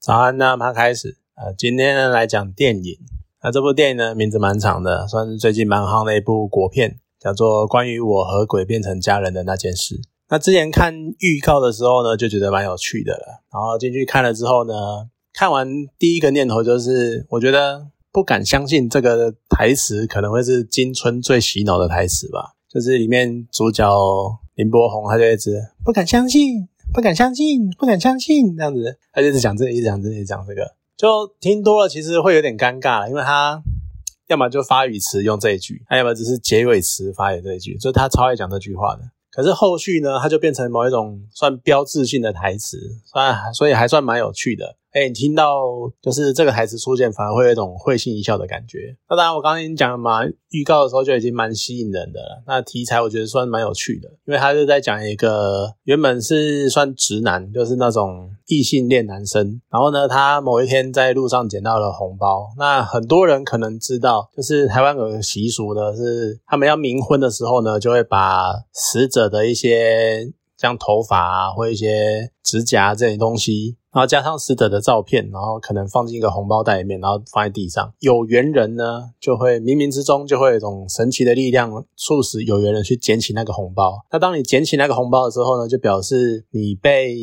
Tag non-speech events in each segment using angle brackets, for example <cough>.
早安，那马上开始。呃，今天呢来讲电影。那这部电影呢名字蛮长的，算是最近蛮夯的一部国片，叫做《关于我和鬼变成家人的那件事》。那之前看预告的时候呢，就觉得蛮有趣的了。然后进去看了之后呢，看完第一个念头就是，我觉得不敢相信这个台词可能会是金春最洗脑的台词吧。就是里面主角林柏宏，他就一直不敢相信。不敢相信，不敢相信，这样子，他就一直讲这个，一直讲这个，一直讲这个，就听多了，其实会有点尴尬，因为他要么就发语词用这一句，他要么只是结尾词发也这一句，就是他超爱讲这句话的。可是后续呢，他就变成某一种算标志性的台词，算所以还算蛮有趣的。哎，你听到就是这个台词出现，反而会有一种会心一笑的感觉。那当然，我刚刚已经讲了嘛，预告的时候就已经蛮吸引人的了。那题材我觉得算蛮有趣的，因为他是在讲一个原本是算直男，就是那种异性恋男生。然后呢，他某一天在路上捡到了红包。那很多人可能知道，就是台湾有个习俗呢，是他们要冥婚的时候呢，就会把死者的一些像头发啊，或一些指甲这些东西。然后加上死者的照片，然后可能放进一个红包袋里面，然后放在地上。有缘人呢，就会冥冥之中就会有一种神奇的力量，促使有缘人去捡起那个红包。那当你捡起那个红包的时候呢，就表示你被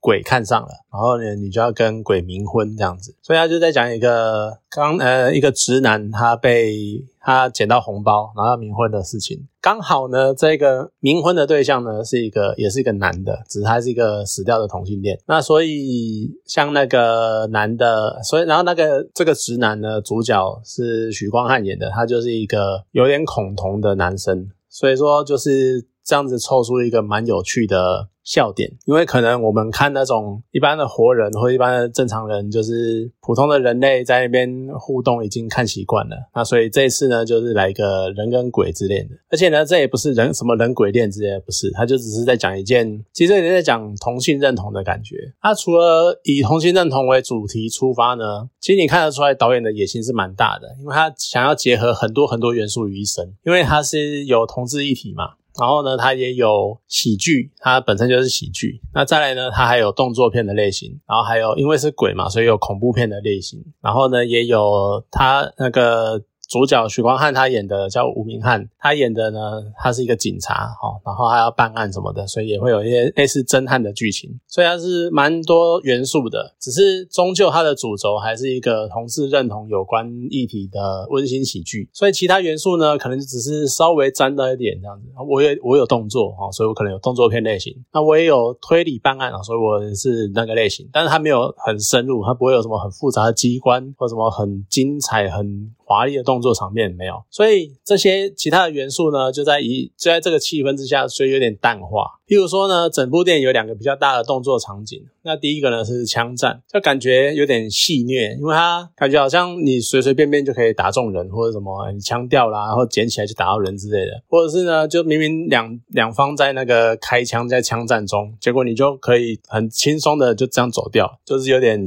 鬼看上了，然后呢，你就要跟鬼冥婚这样子。所以他就在讲一个刚呃一个直男他被。他捡到红包，然后冥婚的事情，刚好呢，这个冥婚的对象呢是一个，也是一个男的，只是他是一个死掉的同性恋。那所以像那个男的，所以然后那个这个直男呢，主角是许光汉演的，他就是一个有点恐同的男生，所以说就是这样子凑出一个蛮有趣的。笑点，因为可能我们看那种一般的活人或一般的正常人，就是普通的人类在那边互动已经看习惯了，那所以这一次呢，就是来一个人跟鬼之恋的，而且呢，这也不是人什么人鬼恋之类的，不是，他就只是在讲一件，其实也在讲同性认同的感觉。他除了以同性认同为主题出发呢，其实你看得出来导演的野心是蛮大的，因为他想要结合很多很多元素于一身，因为他是有同志一体嘛。然后呢，它也有喜剧，它本身就是喜剧。那再来呢，它还有动作片的类型，然后还有因为是鬼嘛，所以有恐怖片的类型。然后呢，也有它那个。主角许光汉他演的叫吴明翰，他演的呢，他是一个警察，哈，然后还要办案什么的，所以也会有一些类似侦探的剧情，所以它是蛮多元素的。只是终究它的主轴还是一个同志认同有关议题的温馨喜剧，所以其他元素呢，可能只是稍微沾到一点这样子。我也我有动作，哈，所以我可能有动作片类型。那我也有推理办案啊，所以我是那个类型，但是它没有很深入，它不会有什么很复杂的机关或什么很精彩很。华丽的动作场面没有，所以这些其他的元素呢，就在一就在这个气氛之下，所以有点淡化。譬如说呢，整部电影有两个比较大的动作场景，那第一个呢是枪战，就感觉有点戏虐，因为它感觉好像你随随便便就可以打中人，或者什么你枪掉啦，然后捡起来就打到人之类的，或者是呢，就明明两两方在那个开枪在枪战中，结果你就可以很轻松的就这样走掉，就是有点。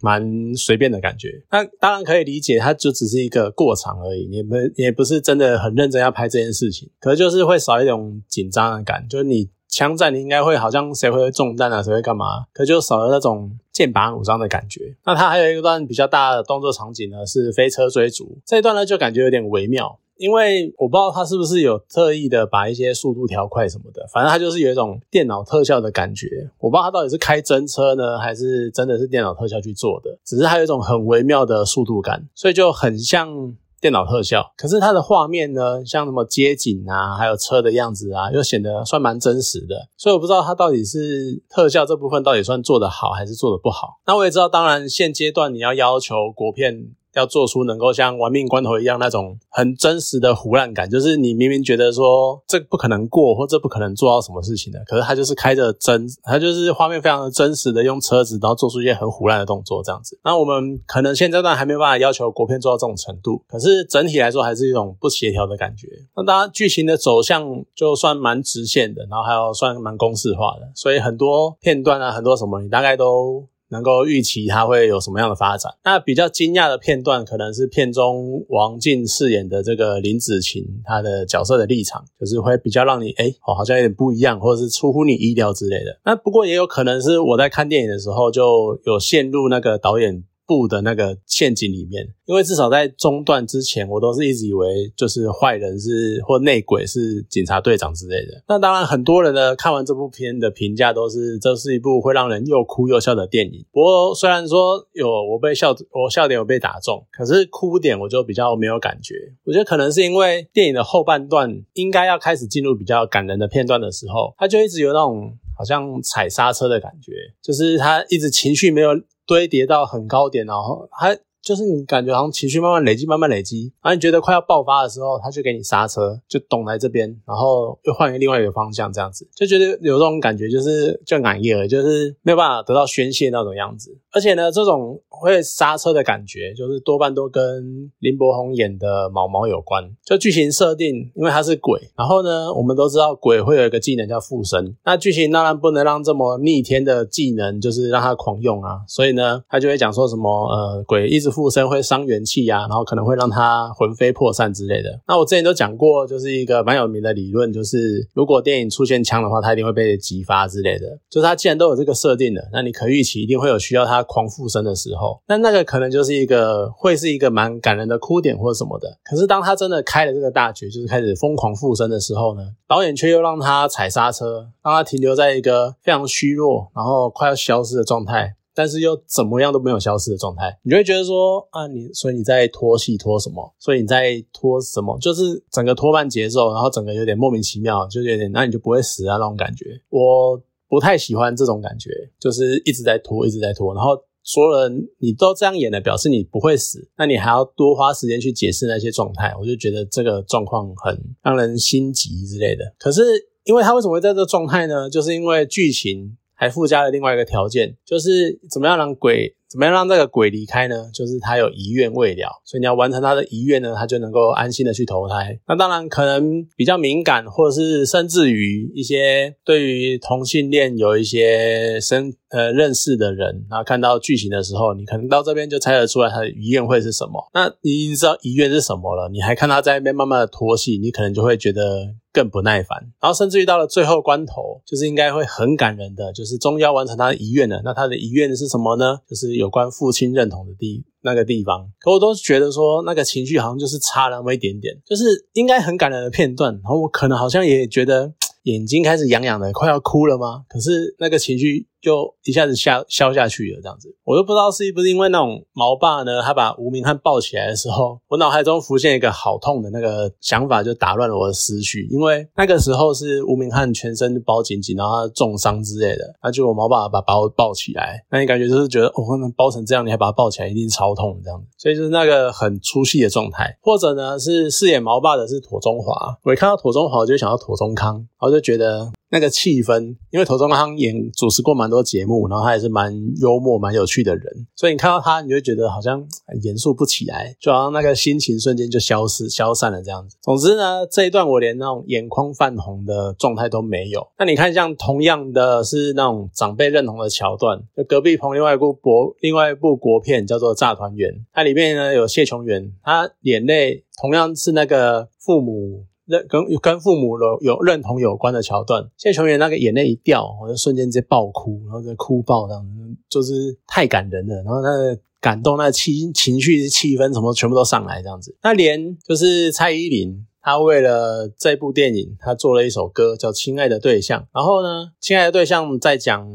蛮随便的感觉，那当然可以理解，它就只是一个过场而已，也不也不是真的很认真要拍这件事情，可就是会少一种紧张的感，就是你枪战你应该会好像谁会中弹啊，谁会干嘛，可就少了那种剑拔弩张的感觉。那它还有一段比较大的动作场景呢，是飞车追逐这一段呢，就感觉有点微妙。因为我不知道他是不是有特意的把一些速度调快什么的，反正他就是有一种电脑特效的感觉。我不知道他到底是开真车呢，还是真的是电脑特效去做的。只是他有一种很微妙的速度感，所以就很像电脑特效。可是它的画面呢，像什么街景啊，还有车的样子啊，又显得算蛮真实的。所以我不知道他到底是特效这部分到底算做得好，还是做得不好。那我也知道，当然现阶段你要要求国片。要做出能够像玩命关头一样那种很真实的胡乱感，就是你明明觉得说这不可能过，或这不可能做到什么事情的，可是他就是开着真，他就是画面非常的真实的用车子，然后做出一些很胡乱的动作这样子。那我们可能现阶段还没有办法要求国片做到这种程度，可是整体来说还是一种不协调的感觉。那当然剧情的走向就算蛮直线的，然后还有算蛮公式化的，所以很多片段啊，很多什么你大概都。能够预期它会有什么样的发展。那比较惊讶的片段，可能是片中王静饰演的这个林子晴，她的角色的立场，就是会比较让你哎，哦，好像有点不一样，或者是出乎你意料之类的。那不过也有可能是我在看电影的时候就有陷入那个导演。部的那个陷阱里面，因为至少在中段之前，我都是一直以为就是坏人是或内鬼是警察队长之类的。那当然，很多人呢看完这部片的评价都是这是一部会让人又哭又笑的电影。不过虽然说有我被笑，我笑点有被打中，可是哭点我就比较没有感觉。我觉得可能是因为电影的后半段应该要开始进入比较感人的片段的时候，他就一直有那种好像踩刹车的感觉，就是他一直情绪没有。堆叠到很高点，然后还就是你感觉好像情绪慢慢累积，慢慢累积，然后你觉得快要爆发的时候，他就给你刹车，就懂来这边，然后又换一个另外一个方向，这样子就觉得有这种感觉，就是就感业了，就是没有办法得到宣泄那种样子。而且呢，这种会刹车的感觉，就是多半都跟林柏宏演的毛毛有关。就剧情设定，因为他是鬼，然后呢，我们都知道鬼会有一个技能叫附身。那剧情当然不能让这么逆天的技能，就是让他狂用啊。所以呢，他就会讲说什么，呃，鬼一直附身会伤元气啊，然后可能会让他魂飞魄散之类的。那我之前都讲过，就是一个蛮有名的理论，就是如果电影出现枪的话，他一定会被激发之类的。就是他既然都有这个设定了，那你可预期一定会有需要他。狂附身的时候，那那个可能就是一个会是一个蛮感人的哭点或者什么的。可是当他真的开了这个大局，就是开始疯狂附身的时候呢，导演却又让他踩刹车，让他停留在一个非常虚弱，然后快要消失的状态，但是又怎么样都没有消失的状态。你就会觉得说啊，你所以你在拖戏拖什么？所以你在拖什么？就是整个拖慢节奏，然后整个有点莫名其妙，就有点那你就不会死啊那种感觉。我。不太喜欢这种感觉，就是一直在拖，一直在拖，然后所有人你都这样演的，表示你不会死，那你还要多花时间去解释那些状态，我就觉得这个状况很让人心急之类的。可是，因为他为什么会在这状态呢？就是因为剧情还附加了另外一个条件，就是怎么样让鬼。怎么样让这个鬼离开呢？就是他有遗愿未了，所以你要完成他的遗愿呢，他就能够安心的去投胎。那当然可能比较敏感，或者是甚至于一些对于同性恋有一些深呃认识的人，然后看到剧情的时候，你可能到这边就猜得出来他的遗愿会是什么。那你已经知道遗愿是什么了，你还看他在那边慢慢的拖戏，你可能就会觉得更不耐烦。然后甚至于到了最后关头，就是应该会很感人的，就是终于要完成他的遗愿了。那他的遗愿是什么呢？就是。有关父亲认同的地那个地方，可我都觉得说那个情绪好像就是差那么一点点，就是应该很感人的片段，然后我可能好像也觉得 <tsk> 眼睛开始痒痒的，快要哭了吗？可是那个情绪。就一下子消消下去了，这样子，我都不知道是不是因为那种毛爸呢，他把吴明翰抱起来的时候，我脑海中浮现一个好痛的那个想法，就打乱了我的思绪。因为那个时候是吴明翰全身包紧紧，然后他重伤之类的，那就我毛爸把把我抱起来，那你感觉就是觉得，哦，那包成这样，你还把他抱起来，一定超痛这样子。所以就是那个很出戏的状态，或者呢是饰演毛爸的是妥中华，我一看到妥中华，我就想到妥中康，然后就觉得。那个气氛，因为头中康演主持过蛮多节目，然后他也是蛮幽默、蛮有趣的人，所以你看到他，你就觉得好像很严肃不起来，就好像那个心情瞬间就消失、消散了这样子。总之呢，这一段我连那种眼眶泛红的状态都没有。那你看，像同样的是那种长辈认同的桥段，就隔壁棚另外一部国另外一部国片叫做《炸团圆》，它里面呢有谢琼媛，她眼泪同样是那个父母。认跟跟父母有有认同有关的桥段，现在球员那个眼泪一掉，我就瞬间直接爆哭，然后就哭爆这样，就是太感人了。然后那个感动，那气情绪、气氛什么全部都上来这样子。那连就是蔡依林，她为了这部电影，她做了一首歌叫《亲爱的对象》，然后呢，《亲爱的对象》在讲。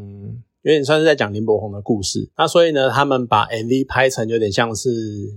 有点算是在讲林柏宏的故事，那所以呢，他们把 MV 拍成有点像是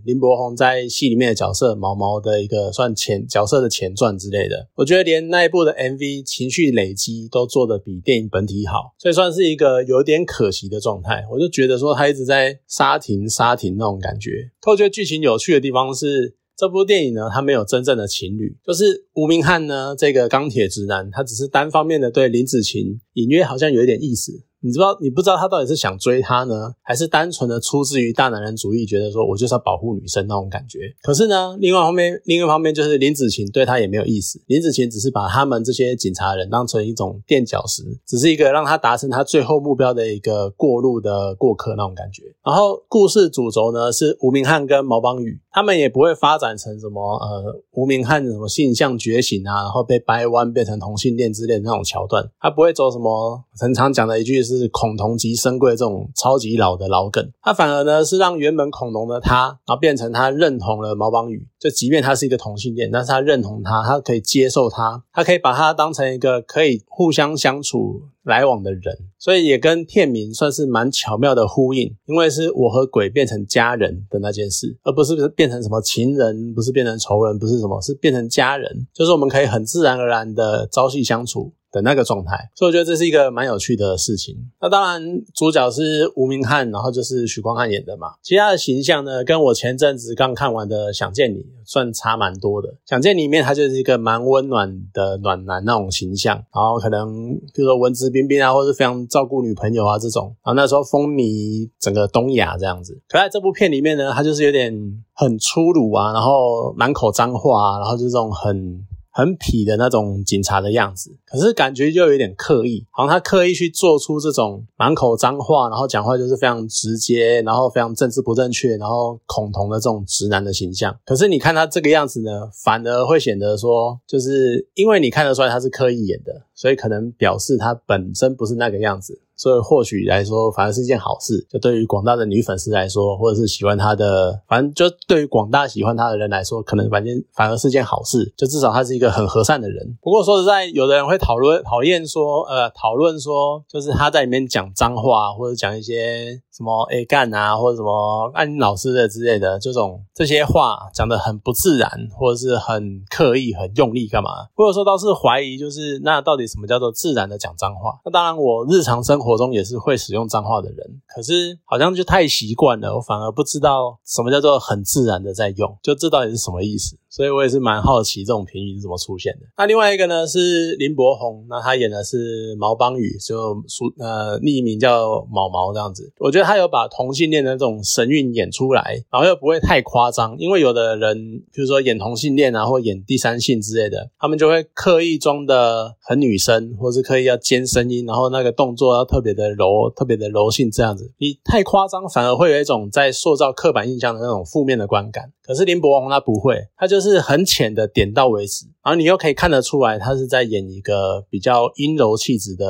林柏宏在戏里面的角色毛毛的一个算前角色的前传之类的。我觉得连那一部的 MV 情绪累积都做的比电影本体好，所以算是一个有点可惜的状态。我就觉得说他一直在刹停刹停那种感觉。我觉得剧情有趣的地方是。这部电影呢，它没有真正的情侣，就是吴明翰呢这个钢铁直男，他只是单方面的对林子晴隐约好像有一点意思，你知道你不知道他到底是想追她呢，还是单纯的出自于大男人主义，觉得说我就是要保护女生那种感觉。可是呢，另外一方面，另外一方面就是林子晴对他也没有意思，林子晴只是把他们这些警察人当成一种垫脚石，只是一个让他达成他最后目标的一个过路的过客那种感觉。然后故事主轴呢是吴明翰跟毛邦宇，他们也不会发展成什么呃无名汉什么性向觉醒啊，然后被掰弯变成同性恋之类的那种桥段，他不会走什么很常讲的一句是恐同级深贵这种超级老的老梗，他反而呢是让原本恐同的他，然后变成他认同了毛邦宇，就即便他是一个同性恋，但是他认同他，他可以接受他，他可以把他当成一个可以互相相处。来往的人，所以也跟片名算是蛮巧妙的呼应，因为是我和鬼变成家人的那件事，而不是变变成什么情人，不是变成仇人，不是什么，是变成家人，就是我们可以很自然而然的朝夕相处。的那个状态，所以我觉得这是一个蛮有趣的事情。那当然，主角是吴明翰，然后就是许光汉演的嘛。其他的形象呢，跟我前阵子刚看完的《想见你》算差蛮多的。《想见你》里面他就是一个蛮温暖的暖男那种形象，然后可能比如说文质彬彬啊，或者是非常照顾女朋友啊这种。然后那时候风靡整个东亚这样子。可在这部片里面呢，他就是有点很粗鲁啊，然后满口脏话啊，然后就这种很。很痞的那种警察的样子，可是感觉就有点刻意，好像他刻意去做出这种满口脏话，然后讲话就是非常直接，然后非常政治不正确，然后恐同的这种直男的形象。可是你看他这个样子呢，反而会显得说，就是因为你看得出来他是刻意演的，所以可能表示他本身不是那个样子。所以或许来说，反而是一件好事。就对于广大的女粉丝来说，或者是喜欢他的，反正就对于广大喜欢他的人来说，可能反正反而是件好事。就至少他是一个很和善的人。不过说实在，有的人会讨论讨厌说，呃，讨论说，就是他在里面讲脏话，或者讲一些。什么 A 干啊，或者什么按老师的之类的这种这些话讲的很不自然，或者是很刻意、很用力干嘛？或者说倒是怀疑，就是那到底什么叫做自然的讲脏话？那当然，我日常生活活中也是会使用脏话的人，可是好像就太习惯了，我反而不知道什么叫做很自然的在用，就这到底是什么意思？所以我也是蛮好奇这种评语是怎么出现的。那另外一个呢是林柏宏，那他演的是毛邦宇，就书呃匿名叫毛毛这样子。我觉得他有把同性恋的那种神韵演出来，然后又不会太夸张。因为有的人，比如说演同性恋啊，或演第三性之类的，他们就会刻意装的很女生，或是刻意要尖声音，然后那个动作要特别的柔，特别的柔性这样子。你太夸张，反而会有一种在塑造刻板印象的那种负面的观感。可是林柏宏他不会，他就是很浅的点到为止，然后你又可以看得出来，他是在演一个比较阴柔气质的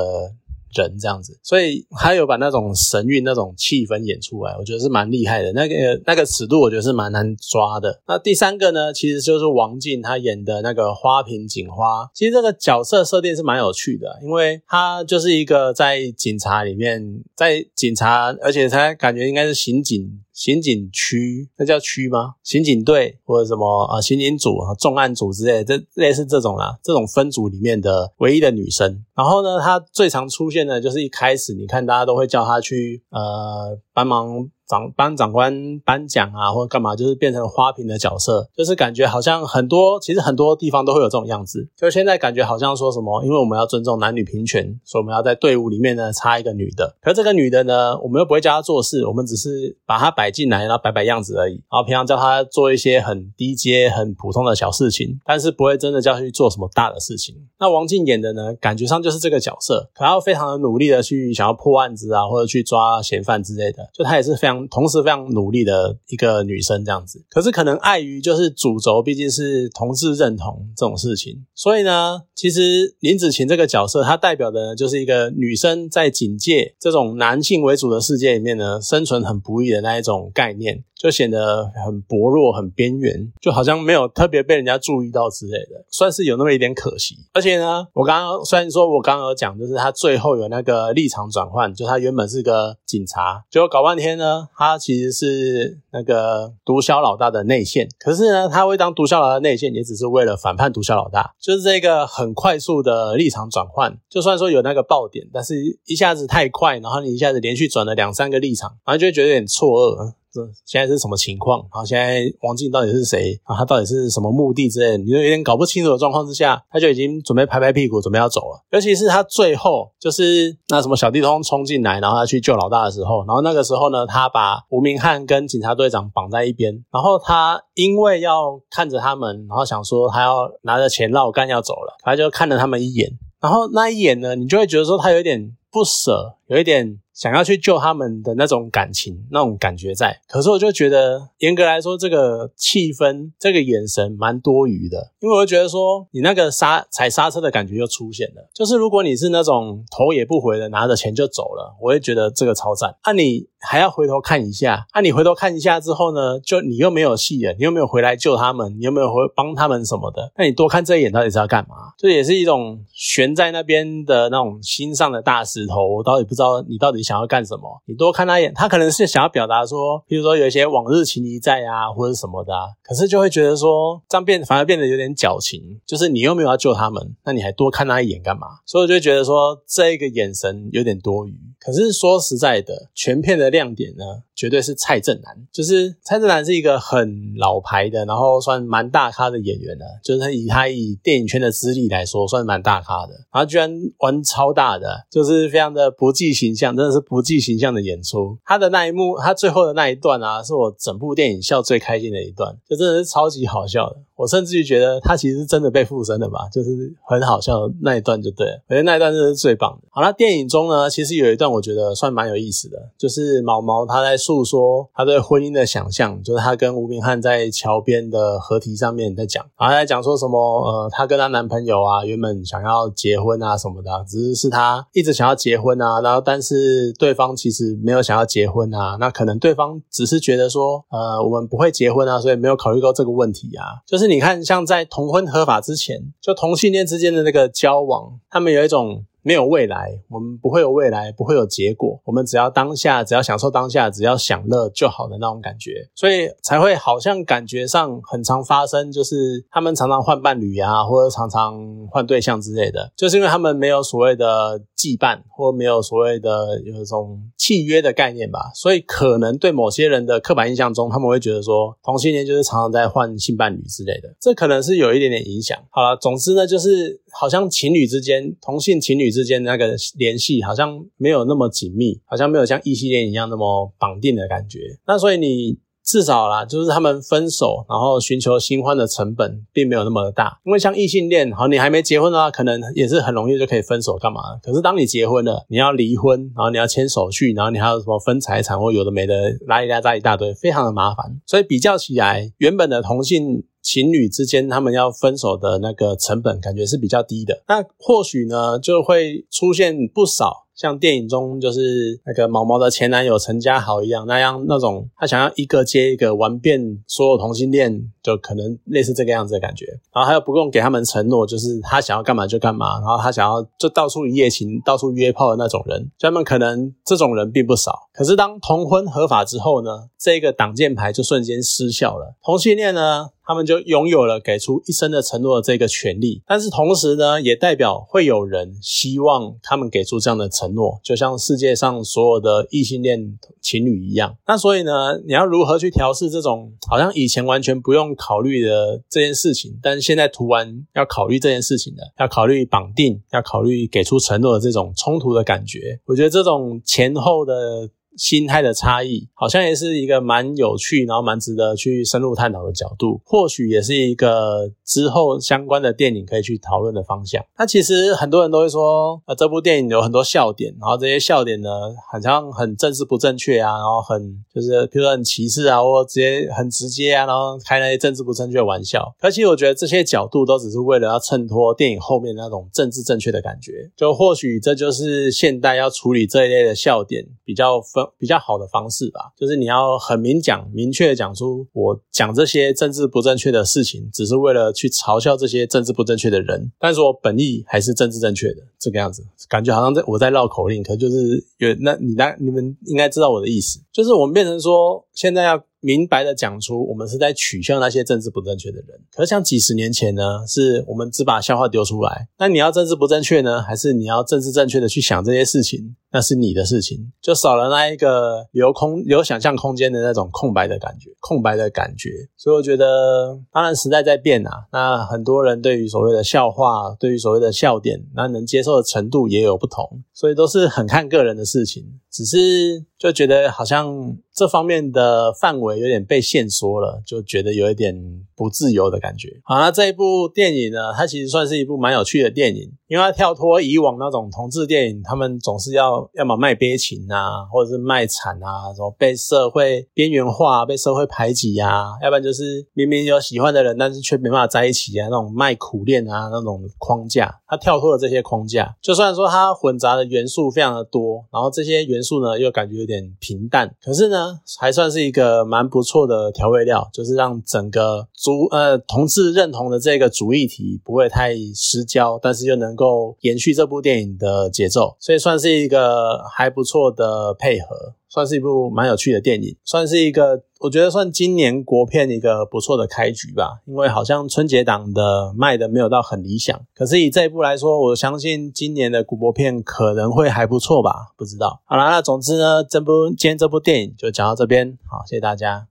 人这样子，所以他有把那种神韵、那种气氛演出来，我觉得是蛮厉害的。那个那个尺度，我觉得是蛮难抓的。那第三个呢，其实就是王静他演的那个花瓶警花，其实这个角色设定是蛮有趣的，因为他就是一个在警察里面，在警察，而且他感觉应该是刑警。刑警区，那叫区吗？刑警队或者什么啊？刑警组啊、重案组之类，这类似这种啦，这种分组里面的唯一的女生。然后呢，她最常出现的就是一开始，你看大家都会叫她去呃帮忙。长帮长官颁奖啊，或者干嘛，就是变成花瓶的角色，就是感觉好像很多，其实很多地方都会有这种样子。就现在感觉好像说什么，因为我们要尊重男女平权，所以我们要在队伍里面呢插一个女的。可这个女的呢，我们又不会叫她做事，我们只是把她摆进来，然后摆摆样子而已。然后平常叫她做一些很低阶、很普通的小事情，但是不会真的叫她去做什么大的事情。那王静演的呢，感觉上就是这个角色，可要非常的努力的去想要破案子啊，或者去抓嫌犯之类的，就她也是非常。同时非常努力的一个女生这样子，可是可能碍于就是主轴毕竟是同志认同这种事情，所以呢，其实林子晴这个角色，她代表的就是一个女生在警戒这种男性为主的世界里面呢，生存很不易的那一种概念。就显得很薄弱、很边缘，就好像没有特别被人家注意到之类的，算是有那么一点可惜。而且呢，我刚刚虽然说我刚刚有讲，就是他最后有那个立场转换，就他原本是个警察，结果搞半天呢，他其实是那个毒枭老大的内线。可是呢，他会当毒枭老大的内线，也只是为了反叛毒枭老大。就是这个很快速的立场转换，就算说有那个爆点，但是一下子太快，然后你一下子连续转了两三个立场，然后就会觉得有点错愕。这现在是什么情况？然后现在王静到底是谁？啊，他到底是什么目的之类的？你就有点搞不清楚的状况之下，他就已经准备拍拍屁股，准备要走了。尤其是他最后就是那什么小地通冲进来，然后他去救老大的时候，然后那个时候呢，他把吴明翰跟警察队长绑在一边，然后他因为要看着他们，然后想说他要拿着钱绕干要走了，他就看了他们一眼，然后那一眼呢，你就会觉得说他有点不舍，有一点。想要去救他们的那种感情、那种感觉在，可是我就觉得严格来说，这个气氛、这个眼神蛮多余的，因为我就觉得说，你那个刹踩刹车的感觉又出现了。就是如果你是那种头也不回的拿着钱就走了，我会觉得这个超赞。那你还要回头看一下，那你回头看一下之后呢，就你又没有戏了，你又没有回来救他们，你又没有回帮他们什么的，那你多看这一眼到底是要干嘛？这也是一种悬在那边的那种心上的大石头，我到底不知道你到底。想要干什么？你多看他一眼，他可能是想要表达说，比如说有一些往日情谊在啊，或者什么的。可是就会觉得说，这样变反而变得有点矫情，就是你又没有要救他们，那你还多看他一眼干嘛？所以我就觉得说，这个眼神有点多余。可是说实在的，全片的亮点呢？绝对是蔡正南，就是蔡正南是一个很老牌的，然后算蛮大咖的演员了。就是以他以电影圈的资历来说，算蛮大咖的。然后居然玩超大的，就是非常的不计形象，真的是不计形象的演出。他的那一幕，他最后的那一段啊，是我整部电影笑最开心的一段，就真的是超级好笑的。我甚至于觉得他其实真的被附身了吧，就是很好笑那一段就对了。我觉得那一段真的是最棒的。好了，电影中呢，其实有一段我觉得算蛮有意思的，就是毛毛他在。诉说他对婚姻的想象，就是他跟吴明翰在桥边的河堤上面在讲，然后在讲说什么，呃，她跟她男朋友啊，原本想要结婚啊什么的，只是是她一直想要结婚啊，然后但是对方其实没有想要结婚啊，那可能对方只是觉得说，呃，我们不会结婚啊，所以没有考虑到这个问题啊。就是你看，像在同婚合法之前，就同性恋之间的那个交往，他们有一种。没有未来，我们不会有未来，不会有结果。我们只要当下，只要享受当下，只要享乐就好的那种感觉，所以才会好像感觉上很常发生，就是他们常常换伴侣啊，或者常常换对象之类的，就是因为他们没有所谓的羁绊，或没有所谓的有一种契约的概念吧。所以可能对某些人的刻板印象中，他们会觉得说同性恋就是常常在换性伴侣之类的，这可能是有一点点影响。好了，总之呢，就是好像情侣之间，同性情侣。之间那个联系好像没有那么紧密，好像没有像异性恋一样那么绑定的感觉。那所以你至少啦，就是他们分手，然后寻求新欢的成本并没有那么的大。因为像异性恋，好，你还没结婚的话，可能也是很容易就可以分手干嘛？可是当你结婚了，你要离婚，然后你要签手续，然后你还有什么分财产或有的没的，拉一拉扎一大堆，非常的麻烦。所以比较起来，原本的同性。情侣之间，他们要分手的那个成本，感觉是比较低的。那或许呢，就会出现不少。像电影中就是那个毛毛的前男友陈家豪一样，那样那种他想要一个接一个玩遍所有同性恋，就可能类似这个样子的感觉。然后他又不用给他们承诺，就是他想要干嘛就干嘛，然后他想要就到处一夜情、到处约炮的那种人，他们可能这种人并不少。可是当同婚合法之后呢，这个挡箭牌就瞬间失效了。同性恋呢，他们就拥有了给出一生的承诺的这个权利，但是同时呢，也代表会有人希望他们给出这样的承。诺就像世界上所有的异性恋情侣一样，那所以呢，你要如何去调试这种好像以前完全不用考虑的这件事情，但现在突然要考虑这件事情的，要考虑绑定，要考虑给出承诺的这种冲突的感觉，我觉得这种前后的。心态的差异，好像也是一个蛮有趣，然后蛮值得去深入探讨的角度，或许也是一个之后相关的电影可以去讨论的方向。那其实很多人都会说，呃，这部电影有很多笑点，然后这些笑点呢，好像很政治不正确啊，然后很就是，比如说很歧视啊，或直接很直接啊，然后开那些政治不正确的玩笑。而其实我觉得这些角度都只是为了要衬托电影后面那种政治正确的感觉。就或许这就是现代要处理这一类的笑点比较。比较好的方式吧，就是你要很明讲、明确的讲出，我讲这些政治不正确的事情，只是为了去嘲笑这些政治不正确的人，但是我本意还是政治正确的这个样子，感觉好像在我在绕口令，可就是有那你那你们应该知道我的意思，就是我们变成说，现在要明白的讲出我们是在取笑那些政治不正确的人。可是像几十年前呢，是我们只把笑话丢出来。那你要政治不正确呢，还是你要政治正确的去想这些事情？那是你的事情，就少了那一个留空、有想象空间的那种空白的感觉，空白的感觉。所以我觉得，当然时代在变啊，那很多人对于所谓的笑话，对于所谓的笑点，那能接受的程度也有不同，所以都是很看个人的事情。只是就觉得好像这方面的范围有点被限缩了，就觉得有一点不自由的感觉。好，那这一部电影呢，它其实算是一部蛮有趣的电影，因为它跳脱以往那种同志电影，他们总是要要么卖悲情啊，或者是卖惨啊，什么被社会边缘化、被社会排挤啊，要不然就是明明有喜欢的人，但是却没办法在一起啊，那种卖苦恋啊那种框架，他跳脱了这些框架。就算说它混杂的元素非常的多，然后这些元素。呢又感觉有点平淡，可是呢还算是一个蛮不错的调味料，就是让整个主呃同志认同的这个主议题不会太失焦，但是又能够延续这部电影的节奏，所以算是一个呃还不错的配合。算是一部蛮有趣的电影，算是一个我觉得算今年国片一个不错的开局吧。因为好像春节档的卖的没有到很理想，可是以这一部来说，我相信今年的古博片可能会还不错吧。不知道。好啦，那总之呢，这部今天这部电影就讲到这边，好，谢谢大家。